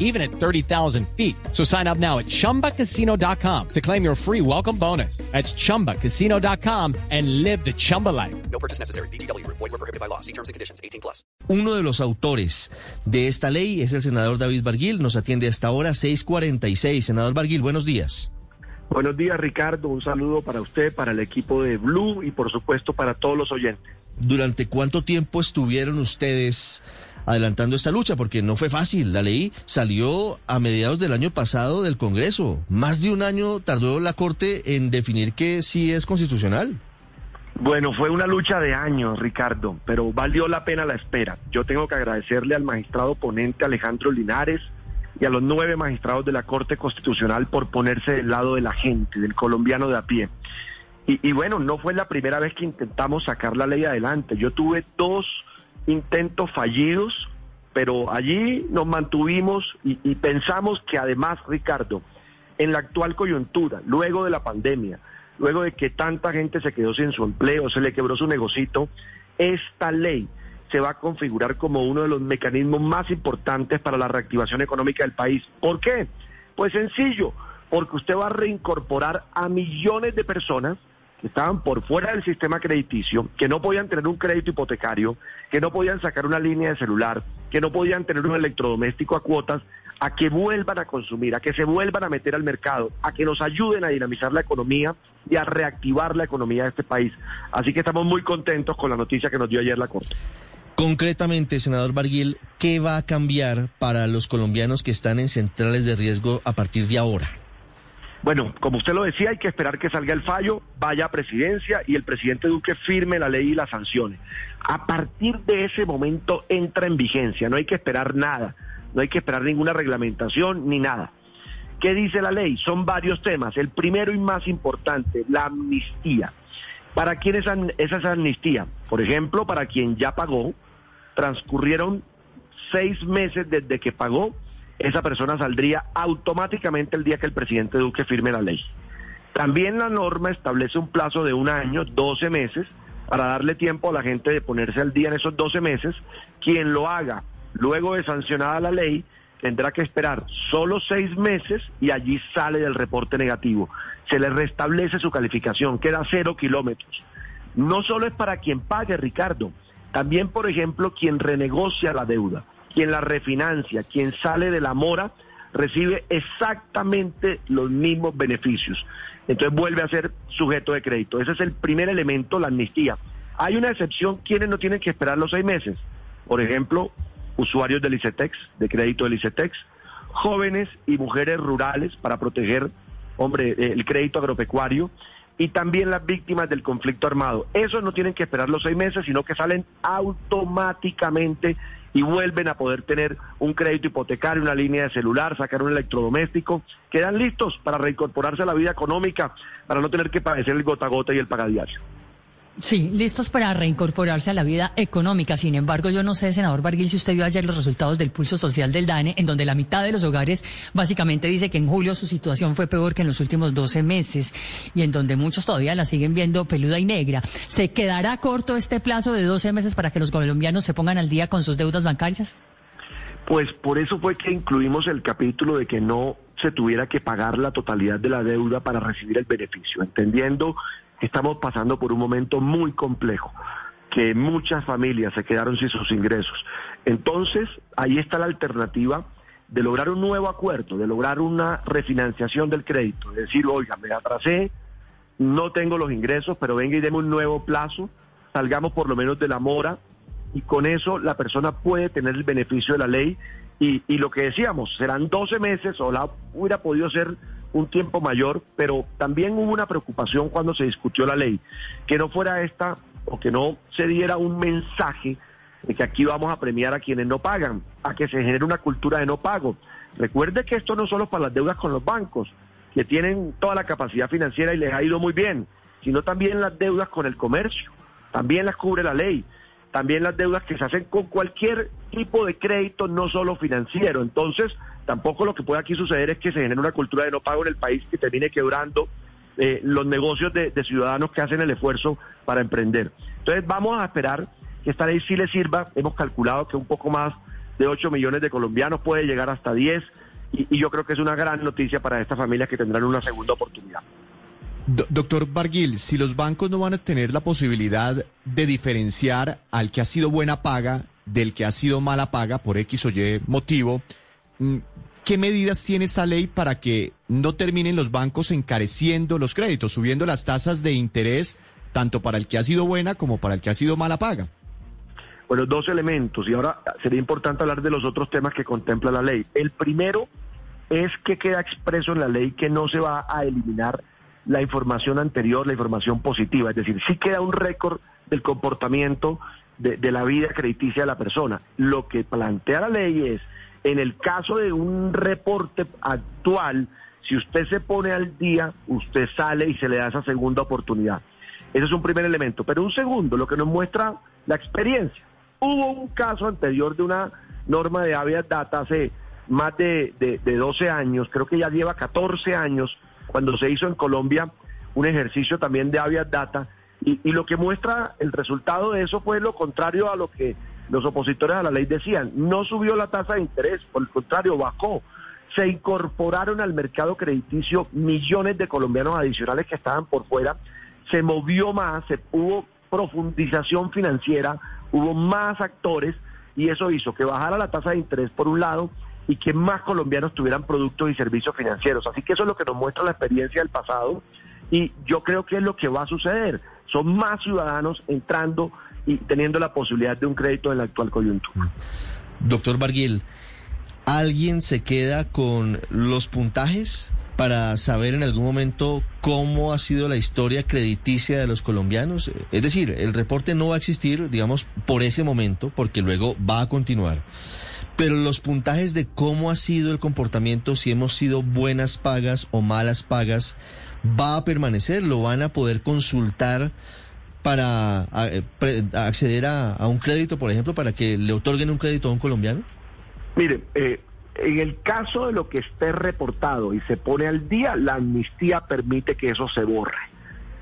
even at 30,000 feet. So sign up now at chumbacasino.com to claim your free welcome bonus. That's chumbacasino.com and live the Chumba life. No purchase necessary. BGW. Void were prohibited by law. See terms and conditions. 18 plus. Uno de los autores de esta ley es el senador David Barguil. Nos atiende hasta ahora 646. Senador Barguil, buenos días. Buenos días, Ricardo. Un saludo para usted, para el equipo de Blue y, por supuesto, para todos los oyentes. ¿Durante cuánto tiempo estuvieron ustedes adelantando esta lucha? Porque no fue fácil. La ley salió a mediados del año pasado del Congreso. Más de un año tardó la Corte en definir que sí es constitucional. Bueno, fue una lucha de años, Ricardo, pero valió la pena la espera. Yo tengo que agradecerle al magistrado ponente Alejandro Linares y a los nueve magistrados de la Corte Constitucional por ponerse del lado de la gente, del colombiano de a pie. Y, y, bueno, no fue la primera vez que intentamos sacar la ley adelante. Yo tuve dos intentos fallidos, pero allí nos mantuvimos y, y pensamos que además, Ricardo, en la actual coyuntura, luego de la pandemia, luego de que tanta gente se quedó sin su empleo, se le quebró su negocito, esta ley se va a configurar como uno de los mecanismos más importantes para la reactivación económica del país. ¿Por qué? Pues sencillo, porque usted va a reincorporar a millones de personas que estaban por fuera del sistema crediticio, que no podían tener un crédito hipotecario, que no podían sacar una línea de celular, que no podían tener un electrodoméstico a cuotas, a que vuelvan a consumir, a que se vuelvan a meter al mercado, a que nos ayuden a dinamizar la economía y a reactivar la economía de este país. Así que estamos muy contentos con la noticia que nos dio ayer la Corte. Concretamente, senador Barguil, ¿qué va a cambiar para los colombianos que están en centrales de riesgo a partir de ahora? Bueno, como usted lo decía, hay que esperar que salga el fallo, vaya a presidencia y el presidente Duque firme la ley y las sanciones. A partir de ese momento entra en vigencia, no hay que esperar nada, no hay que esperar ninguna reglamentación ni nada. ¿Qué dice la ley? Son varios temas. El primero y más importante, la amnistía. ¿Para quién es, es esa amnistía? Por ejemplo, para quien ya pagó, transcurrieron seis meses desde que pagó, esa persona saldría automáticamente el día que el presidente Duque firme la ley. También la norma establece un plazo de un año, 12 meses, para darle tiempo a la gente de ponerse al día en esos 12 meses. Quien lo haga luego de sancionada la ley tendrá que esperar solo seis meses y allí sale del reporte negativo. Se le restablece su calificación, queda cero kilómetros. No solo es para quien pague, Ricardo, también, por ejemplo, quien renegocia la deuda, quien la refinancia, quien sale de la mora, recibe exactamente los mismos beneficios. Entonces vuelve a ser sujeto de crédito. Ese es el primer elemento, la amnistía. Hay una excepción, quienes no tienen que esperar los seis meses. Por ejemplo, usuarios del ICETEX, de crédito del ICETEX, jóvenes y mujeres rurales para proteger, hombre, el crédito agropecuario y también las víctimas del conflicto armado. Esos no tienen que esperar los seis meses, sino que salen automáticamente y vuelven a poder tener un crédito hipotecario, una línea de celular, sacar un electrodoméstico, quedan listos para reincorporarse a la vida económica, para no tener que padecer el gota a gota y el pagadiario. Sí, listos para reincorporarse a la vida económica. Sin embargo, yo no sé, senador Barguil, si usted vio ayer los resultados del pulso social del DANE, en donde la mitad de los hogares básicamente dice que en julio su situación fue peor que en los últimos 12 meses y en donde muchos todavía la siguen viendo peluda y negra. ¿Se quedará corto este plazo de 12 meses para que los colombianos se pongan al día con sus deudas bancarias? Pues por eso fue que incluimos el capítulo de que no se tuviera que pagar la totalidad de la deuda para recibir el beneficio, entendiendo estamos pasando por un momento muy complejo, que muchas familias se quedaron sin sus ingresos. Entonces, ahí está la alternativa de lograr un nuevo acuerdo, de lograr una refinanciación del crédito, de decir, oiga, me atrasé, no tengo los ingresos, pero venga y deme un nuevo plazo, salgamos por lo menos de la mora, y con eso la persona puede tener el beneficio de la ley, y, y lo que decíamos, serán 12 meses, o la hubiera podido ser un tiempo mayor, pero también hubo una preocupación cuando se discutió la ley, que no fuera esta o que no se diera un mensaje de que aquí vamos a premiar a quienes no pagan, a que se genere una cultura de no pago. Recuerde que esto no solo para las deudas con los bancos, que tienen toda la capacidad financiera y les ha ido muy bien, sino también las deudas con el comercio, también las cubre la ley. También las deudas que se hacen con cualquier tipo de crédito, no solo financiero. Entonces, tampoco lo que puede aquí suceder es que se genere una cultura de no pago en el país que termine quebrando eh, los negocios de, ciudadanos que hacen el esfuerzo para emprender. Entonces, vamos a esperar que esta ley sí le sirva. Hemos calculado que un poco más de 8 millones de colombianos puede llegar hasta 10 y, y yo creo que es una gran noticia para estas familias que tendrán una segunda oportunidad. Do- doctor Barguil, si los bancos no van a tener la posibilidad de diferenciar al que ha sido buena paga del que ha sido mala paga por X o Y motivo, mm, ¿qué medidas tiene esta ley para que no terminen los bancos encareciendo los créditos, subiendo las tasas de interés tanto para el que ha sido buena como para el que ha sido mala paga? Bueno, dos elementos y ahora sería importante hablar de los otros temas que contempla la ley. El primero es que queda expreso en la ley que no se va a eliminar la información anterior, la información positiva, es decir, sí queda un récord del comportamiento de, de la vida crediticia de la persona. Lo que plantea la ley es, en el caso de un reporte actual, si usted se pone al día, usted sale y se le da esa segunda oportunidad. Ese es un primer elemento. Pero un segundo, lo que nos muestra la experiencia. Hubo un caso anterior de una norma de habeas data hace más de, de, de 12 años, creo que ya lleva 14 años, cuando se hizo en Colombia un ejercicio también de habeas data, y, y lo que muestra el resultado de eso fue lo contrario a lo que los opositores a la ley decían. No subió la tasa de interés, por el contrario, bajó. Se incorporaron al mercado crediticio millones de colombianos adicionales que estaban por fuera. Se movió más, se hubo profundización financiera, hubo más actores y eso hizo que bajara la tasa de interés por un lado y que más colombianos tuvieran productos y servicios financieros. Así que eso es lo que nos muestra la experiencia del pasado y yo creo que es lo que va a suceder. Son más ciudadanos entrando y teniendo la posibilidad de un crédito en la actual coyuntura. Doctor Barguil, ¿alguien se queda con los puntajes para saber en algún momento cómo ha sido la historia crediticia de los colombianos? Es decir, el reporte no va a existir, digamos, por ese momento, porque luego va a continuar. Pero los puntajes de cómo ha sido el comportamiento, si hemos sido buenas pagas o malas pagas, va a permanecer, lo van a poder consultar para eh, acceder a, a un crédito, por ejemplo, para que le otorguen un crédito a un colombiano? Mire, eh, en el caso de lo que esté reportado y se pone al día, la amnistía permite que eso se borre.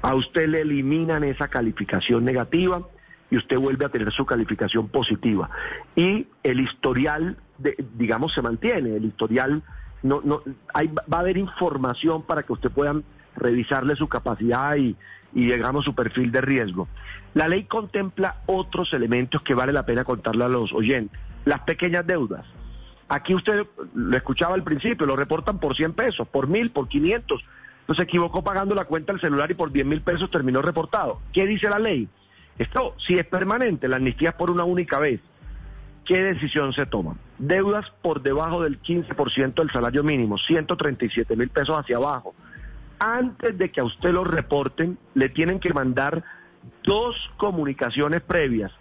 A usted le eliminan esa calificación negativa y usted vuelve a tener su calificación positiva. Y el historial, de- digamos, se mantiene. El historial, no, no, hay, va a haber información para que usted pueda revisarle su capacidad y, y digamos, su perfil de riesgo. La ley contempla otros elementos que vale la pena contarle a los oyentes. Las pequeñas deudas. Aquí usted lo escuchaba al principio, lo reportan por 100 pesos, por 1000, por 500. Entonces se equivocó pagando la cuenta del celular y por 10 mil pesos terminó reportado. ¿Qué dice la ley? Esto, si es permanente, la amnistía es por una única vez. ¿Qué decisión se toma? Deudas por debajo del 15% del salario mínimo, 137 mil pesos hacia abajo. Antes de que a usted lo reporten, le tienen que mandar dos comunicaciones previas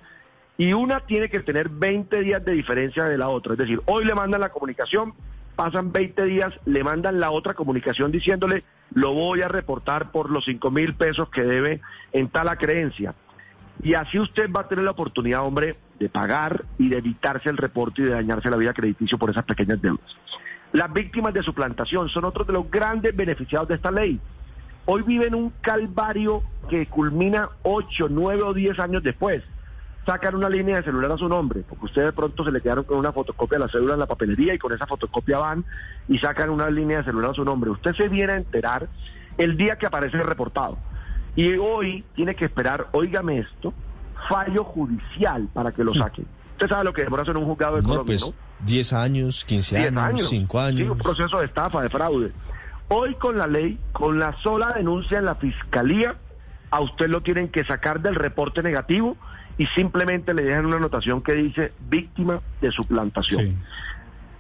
y una tiene que tener 20 días de diferencia de la otra. Es decir, hoy le mandan la comunicación, pasan 20 días, le mandan la otra comunicación diciéndole, lo voy a reportar por los 5 mil pesos que debe en tal creencia. Y así usted va a tener la oportunidad, hombre, de pagar y de evitarse el reporte y de dañarse la vida crediticio por esas pequeñas deudas. Las víctimas de suplantación son otros de los grandes beneficiados de esta ley. Hoy viven un calvario que culmina 8, 9 o 10 años después. Sacan una línea de celular a su nombre, porque ustedes de pronto se le quedaron con una fotocopia de la cédula en la papelería y con esa fotocopia van y sacan una línea de celular a su nombre. Usted se viene a enterar el día que aparece el reportado. Y hoy tiene que esperar, óigame esto, fallo judicial para que lo saquen. Usted sabe lo que demora en un juzgado de No, Colombia, pues ¿no? 10 años, 15 10 años, 5 Sí, un años. proceso de estafa, de fraude. Hoy con la ley, con la sola denuncia en la fiscalía, a usted lo tienen que sacar del reporte negativo y simplemente le dejan una anotación que dice víctima de suplantación.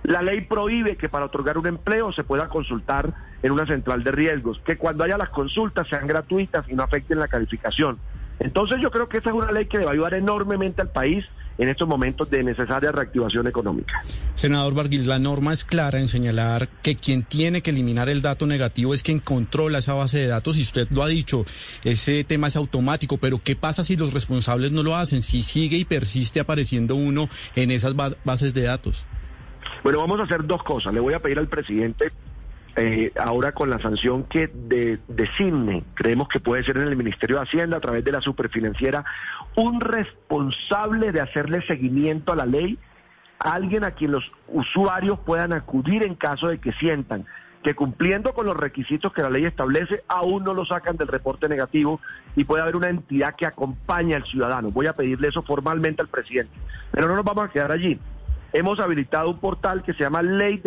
La ley prohíbe que para otorgar un empleo se pueda consultar en una central de riesgos, que cuando haya las consultas sean gratuitas y no afecten la calificación. Entonces yo creo que esta es una ley que le va a ayudar enormemente al país en estos momentos de necesaria reactivación económica. Senador Barguil, la norma es clara en señalar que quien tiene que eliminar el dato negativo es quien controla esa base de datos y usted lo ha dicho, ese tema es automático, pero ¿qué pasa si los responsables no lo hacen? Si sigue y persiste apareciendo uno en esas bases de datos. Bueno, vamos a hacer dos cosas. Le voy a pedir al presidente eh, ahora con la sanción que de, designe, creemos que puede ser en el Ministerio de Hacienda a través de la superfinanciera, un responsable de hacerle seguimiento a la ley, alguien a quien los usuarios puedan acudir en caso de que sientan que cumpliendo con los requisitos que la ley establece, aún no lo sacan del reporte negativo y puede haber una entidad que acompañe al ciudadano. Voy a pedirle eso formalmente al presidente. Pero no nos vamos a quedar allí. Hemos habilitado un portal que se llama ley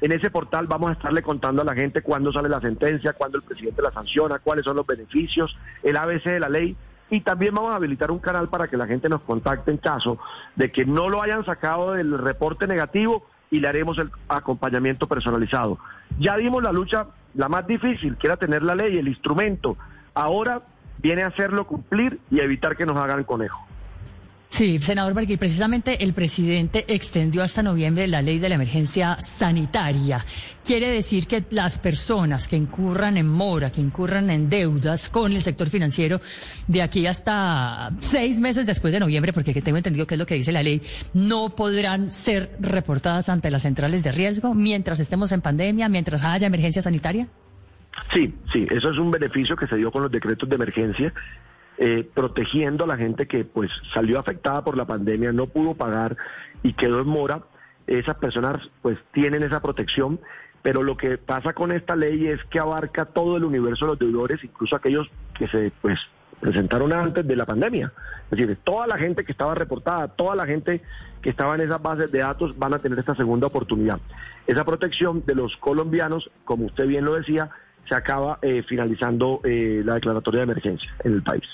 en ese portal vamos a estarle contando a la gente cuándo sale la sentencia, cuándo el presidente la sanciona, cuáles son los beneficios, el ABC de la ley. Y también vamos a habilitar un canal para que la gente nos contacte en caso de que no lo hayan sacado del reporte negativo y le haremos el acompañamiento personalizado. Ya dimos la lucha, la más difícil, que era tener la ley, el instrumento. Ahora viene a hacerlo cumplir y evitar que nos hagan conejo. Sí, senador Barguil, precisamente el presidente extendió hasta noviembre la ley de la emergencia sanitaria. Quiere decir que las personas que incurran en mora, que incurran en deudas con el sector financiero, de aquí hasta seis meses después de noviembre, porque tengo entendido que es lo que dice la ley, no podrán ser reportadas ante las centrales de riesgo mientras estemos en pandemia, mientras haya emergencia sanitaria. Sí, sí, eso es un beneficio que se dio con los decretos de emergencia eh, protegiendo a la gente que pues salió afectada por la pandemia, no pudo pagar y quedó en mora. Esas personas pues tienen esa protección, pero lo que pasa con esta ley es que abarca todo el universo de los deudores, incluso aquellos que se pues presentaron antes de la pandemia. Es decir, toda la gente que estaba reportada, toda la gente que estaba en esas bases de datos van a tener esta segunda oportunidad. Esa protección de los colombianos, como usted bien lo decía, se acaba eh, finalizando eh, la declaratoria de emergencia en el país.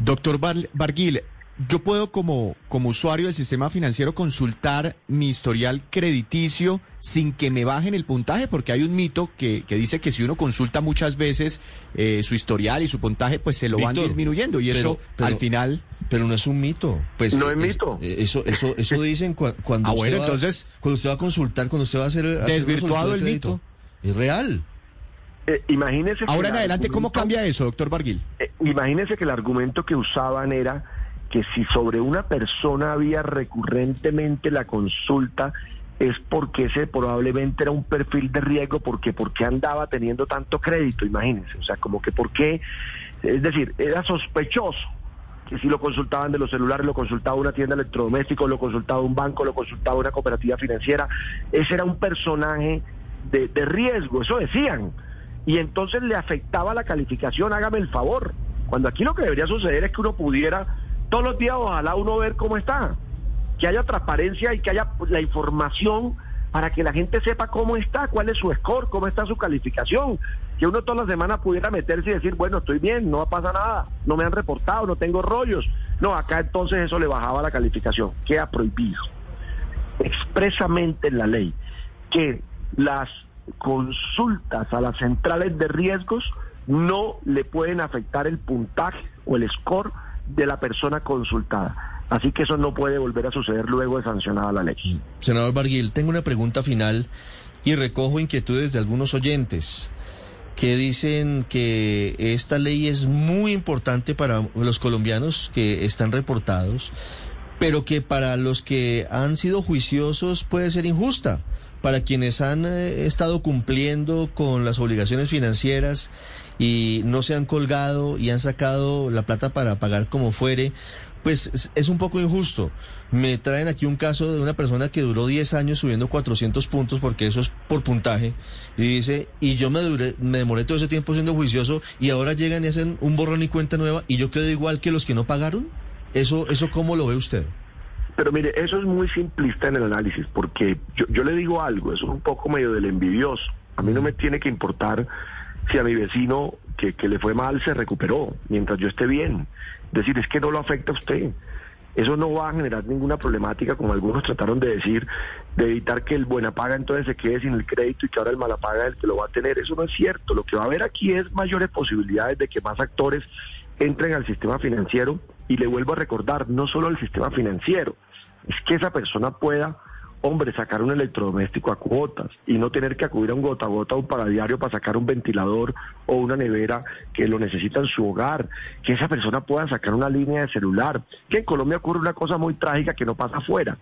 Doctor Barguil, yo puedo como, como usuario del sistema financiero consultar mi historial crediticio sin que me bajen el puntaje, porque hay un mito que, dice que si uno consulta muchas veces eh, su historial y su puntaje, pues se lo van disminuyendo y eso al final... Pero no es un mito. Pues, no es, mito. Eh, eso, eso, eso dicen cuando, ah, usted va, entonces, cuando usted va a consultar, cuando usted va a hacer... desvirtuado el mito. Es real. Eh, imagínese Ahora en adelante, ¿cómo cambia eso, doctor Barguil? Eh, imagínese que el argumento que usaban era que si sobre una persona había recurrentemente la consulta es porque ese probablemente era un perfil de riesgo, porque porque andaba teniendo tanto crédito, imagínense, o sea, como que por qué, es decir, era sospechoso que si lo consultaban de los celulares, lo consultaba una tienda electrodoméstico, lo consultaba un banco, lo consultaba una cooperativa financiera, ese era un personaje de, de riesgo, eso decían y entonces le afectaba la calificación, hágame el favor. Cuando aquí lo que debería suceder es que uno pudiera todos los días, ojalá uno ver cómo está, que haya transparencia y que haya la información para que la gente sepa cómo está, cuál es su score, cómo está su calificación, que uno toda la semana pudiera meterse y decir, bueno, estoy bien, no pasa nada, no me han reportado, no tengo rollos. No, acá entonces eso le bajaba la calificación, queda prohibido expresamente en la ley que las consultas a las centrales de riesgos no le pueden afectar el puntaje o el score de la persona consultada. Así que eso no puede volver a suceder luego de sancionada la ley. Senador Barguil, tengo una pregunta final y recojo inquietudes de algunos oyentes que dicen que esta ley es muy importante para los colombianos que están reportados, pero que para los que han sido juiciosos puede ser injusta para quienes han eh, estado cumpliendo con las obligaciones financieras y no se han colgado y han sacado la plata para pagar como fuere, pues es un poco injusto. Me traen aquí un caso de una persona que duró 10 años subiendo 400 puntos, porque eso es por puntaje, y dice, y yo me, duré, me demoré todo ese tiempo siendo juicioso, y ahora llegan y hacen un borrón y cuenta nueva, y yo quedo igual que los que no pagaron. ¿Eso, eso cómo lo ve usted? Pero mire, eso es muy simplista en el análisis, porque yo, le digo algo, eso es un poco medio del envidioso. A mí no me tiene que importar si a mi vecino que, que le fue mal se recuperó, mientras yo esté bien. Decir, es que no lo afecta a usted. Eso no va a generar ninguna problemática, como algunos trataron de decir, de evitar que el buena paga entonces se quede sin el crédito y que ahora el mala paga es el que lo va a tener. Eso no es cierto. Lo que va a haber aquí es mayores posibilidades de que más actores entren al sistema financiero y le vuelvo a recordar, no solo el sistema financiero, es que esa persona pueda hombre, sacar un electrodoméstico a cuotas y no tener que acudir a un gota a gota o un pagadiario para sacar un ventilador o una nevera que lo necesita en su hogar, que esa persona pueda sacar una línea de celular, que en Colombia ocurre una cosa muy trágica que no pasa afuera.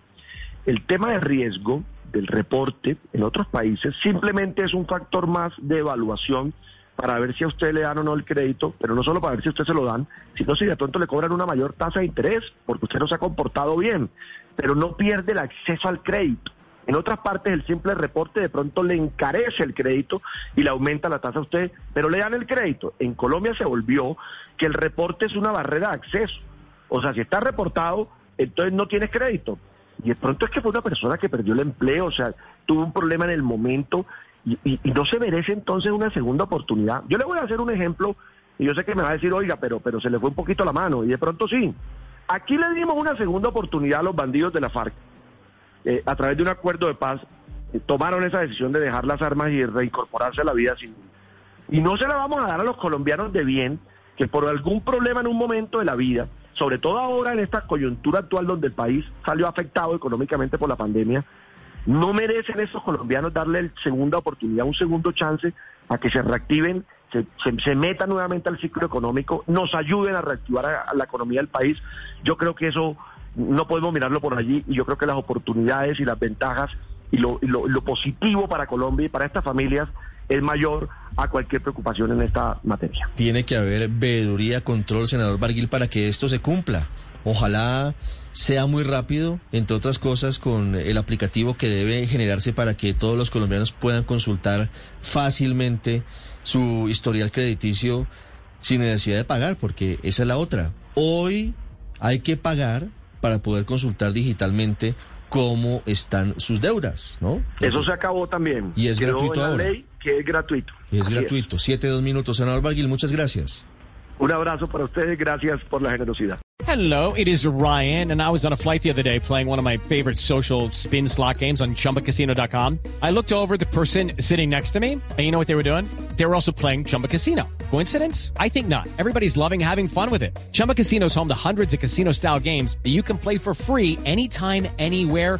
El tema de riesgo del reporte en otros países simplemente es un factor más de evaluación para ver si a usted le dan o no el crédito, pero no solo para ver si a usted se lo dan, sino si de pronto le cobran una mayor tasa de interés, porque usted no se ha comportado bien, pero no pierde el acceso al crédito. En otras partes el simple reporte de pronto le encarece el crédito y le aumenta la tasa a usted, pero le dan el crédito. En Colombia se volvió que el reporte es una barrera de acceso. O sea, si está reportado, entonces no tienes crédito. Y de pronto es que fue una persona que perdió el empleo, o sea, tuvo un problema en el momento y, no se merece entonces una segunda oportunidad. Yo le voy a hacer un ejemplo y yo sé que me va a decir, oiga, pero, pero se le fue un poquito la mano y de pronto sí. Aquí le dimos una segunda oportunidad a los bandidos de la FARC. Eh, a través de un acuerdo de paz, eh, tomaron esa decisión de dejar las armas y reincorporarse a la vida civil. Y no se la vamos a dar a los colombianos de bien, que por algún problema en un momento de la vida, sobre todo ahora en esta coyuntura actual donde el país salió afectado económicamente por la pandemia, no merecen estos colombianos darle el segunda oportunidad, un segundo chance a que se reactiven, se, se, metan nuevamente al ciclo económico, nos ayuden a reactivar a, la economía del país. Yo creo que eso no podemos mirarlo por allí y yo creo que las oportunidades y las ventajas y lo, lo positivo para Colombia y para estas familias es mayor a cualquier preocupación en esta materia. Tiene que haber veeduría, control, senador Barguil, para que esto se cumpla. Ojalá sea muy rápido, entre otras cosas, con el aplicativo que debe generarse para que todos los colombianos puedan consultar fácilmente su historial crediticio sin necesidad de pagar, porque esa es la otra. Hoy hay que pagar para poder consultar digitalmente cómo están sus deudas, ¿no? Eso se acabó también. Y es gratuito ahora. ley que es gratuito. Y es gratuito. Siete, dos minutos. Senador Barguil, muchas gracias. Un abrazo para ustedes, gracias por la generosidad. Hello, it is Ryan, and I was on a flight the other day playing one of my favorite social spin slot games on chumbacasino.com. I looked over the person sitting next to me, and you know what they were doing? They were also playing Chumba Casino. Coincidence? I think not. Everybody's loving having fun with it. Chumba Casino is home to hundreds of casino style games that you can play for free anytime, anywhere,